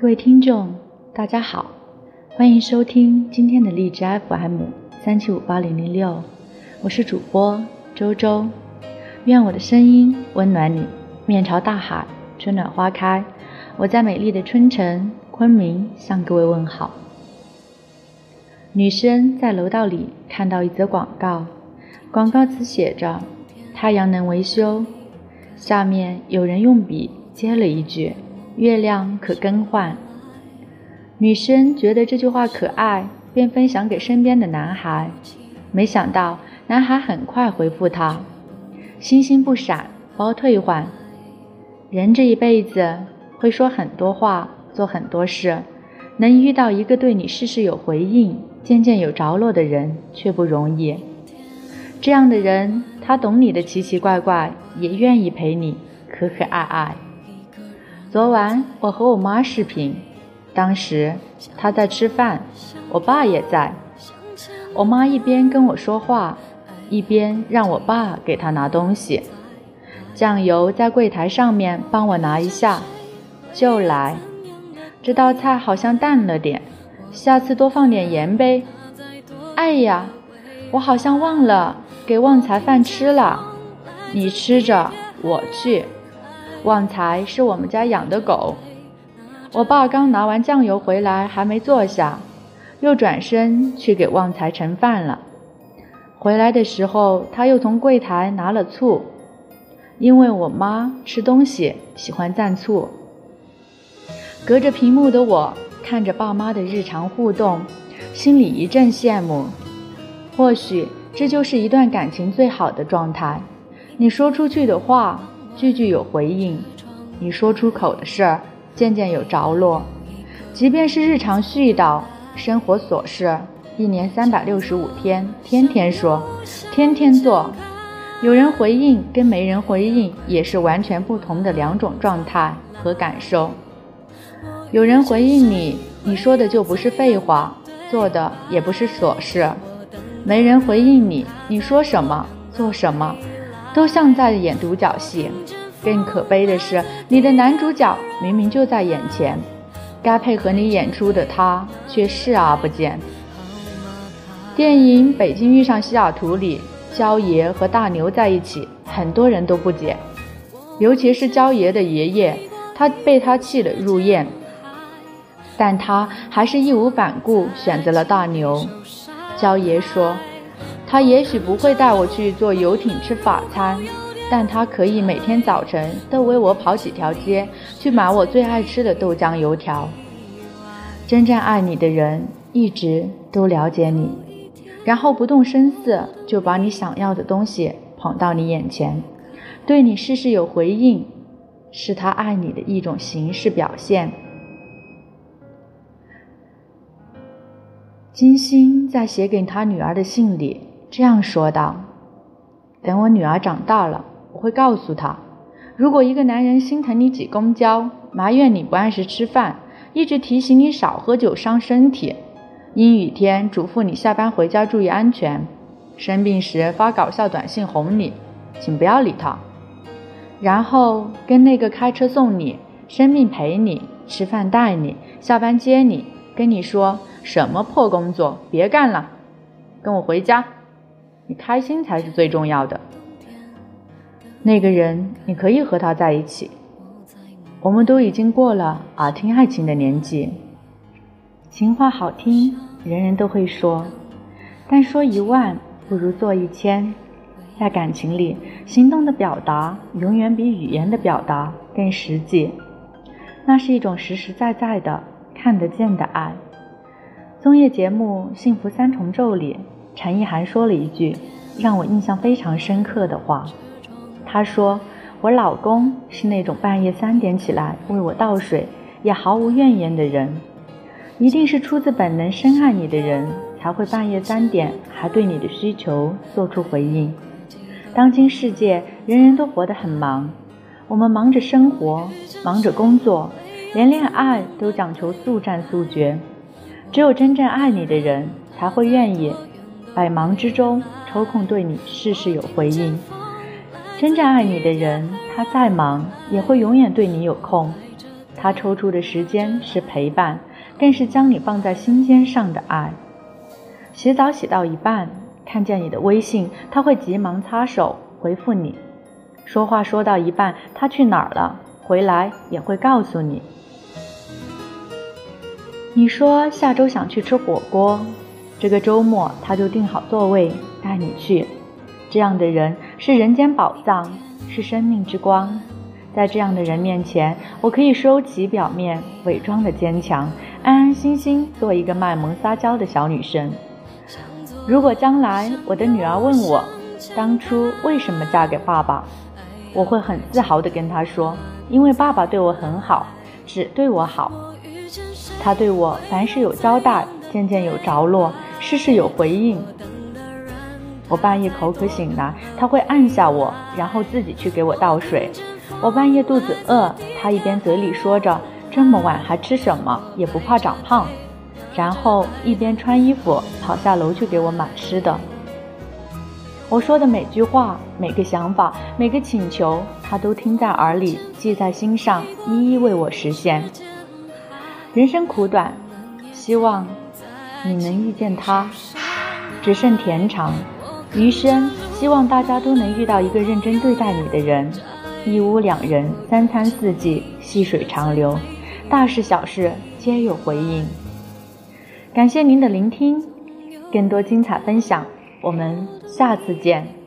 各位听众，大家好，欢迎收听今天的荔枝 FM 三七五八零零六，我是主播周周，愿我的声音温暖你。面朝大海，春暖花开，我在美丽的春城昆明向各位问好。女生在楼道里看到一则广告，广告词写着“太阳能维修”，下面有人用笔接了一句。月亮可更换。女生觉得这句话可爱，便分享给身边的男孩。没想到，男孩很快回复她：“星星不闪，包退换。”人这一辈子会说很多话，做很多事，能遇到一个对你事事有回应、件件有着落的人却不容易。这样的人，他懂你的奇奇怪怪，也愿意陪你可可爱爱。昨晚我和我妈视频，当时她在吃饭，我爸也在。我妈一边跟我说话，一边让我爸给她拿东西。酱油在柜台上面，帮我拿一下。就来。这道菜好像淡了点，下次多放点盐呗。哎呀，我好像忘了给旺财饭吃了。你吃着，我去。旺财是我们家养的狗，我爸刚拿完酱油回来，还没坐下，又转身去给旺财盛饭了。回来的时候，他又从柜台拿了醋，因为我妈吃东西喜欢蘸醋。隔着屏幕的我看着爸妈的日常互动，心里一阵羡慕。或许这就是一段感情最好的状态，你说出去的话。句句有回应，你说出口的事儿，件件有着落。即便是日常絮叨、生活琐事，一年三百六十五天，天天说，天天做。有人回应跟没人回应，也是完全不同的两种状态和感受。有人回应你，你说的就不是废话，做的也不是琐事。没人回应你，你说什么，做什么。都像在演独角戏，更可悲的是，你的男主角明明就在眼前，该配合你演出的他却视而不见。电影《北京遇上西雅图》里，焦爷和大牛在一起，很多人都不解，尤其是焦爷的爷爷，他被他气得入院，但他还是义无反顾选择了大牛。焦爷说。他也许不会带我去坐游艇吃法餐，但他可以每天早晨都为我跑几条街去买我最爱吃的豆浆油条。真正爱你的人一直都了解你，然后不动声色就把你想要的东西捧到你眼前，对你事事有回应，是他爱你的一种形式表现。金星在写给他女儿的信里。这样说道：“等我女儿长大了，我会告诉他，如果一个男人心疼你挤公交，埋怨你不按时吃饭，一直提醒你少喝酒伤身体，阴雨天嘱咐你下班回家注意安全，生病时发搞笑短信哄你，请不要理他。然后跟那个开车送你、生病陪你、吃饭带你、下班接你，跟你说什么破工作别干了，跟我回家。”你开心才是最重要的。那个人，你可以和他在一起。我们都已经过了耳听爱情的年纪，情话好听，人人都会说，但说一万不如做一千。在感情里，行动的表达永远比语言的表达更实际。那是一种实实在在的、看得见的爱。综艺节目《幸福三重奏》里。陈意涵说了一句让我印象非常深刻的话，她说：“我老公是那种半夜三点起来为我倒水也毫无怨言的人，一定是出自本能深爱你的人才会半夜三点还对你的需求做出回应。当今世界人人都活得很忙，我们忙着生活，忙着工作，连恋爱都讲求速战速决，只有真正爱你的人才会愿意。”百忙之中抽空对你事事有回应，真正爱你的人，他再忙也会永远对你有空。他抽出的时间是陪伴，更是将你放在心尖上的爱。洗澡洗到一半，看见你的微信，他会急忙擦手回复你；说话说到一半，他去哪儿了，回来也会告诉你。你说下周想去吃火锅，这个周末他就订好座位带你去。这样的人是人间宝藏，是生命之光。在这样的人面前，我可以收起表面伪装的坚强，安安心心做一个卖萌撒娇的小女生。如果将来我的女儿问我当初为什么嫁给爸爸，我会很自豪地跟她说：因为爸爸对我很好，只对我好。他对我凡事有交代，件件有着落，事事有回应。我半夜口渴醒来，他会按下我，然后自己去给我倒水。我半夜肚子饿，他一边嘴里说着这么晚还吃什么，也不怕长胖，然后一边穿衣服跑下楼去给我买吃的。我说的每句话、每个想法、每个请求，他都听在耳里，记在心上，一一为我实现。人生苦短，希望你能遇见他，只剩甜长。余生，希望大家都能遇到一个认真对待你的人。一屋两人，三餐四季，细水长流，大事小事皆有回应。感谢您的聆听，更多精彩分享，我们下次见。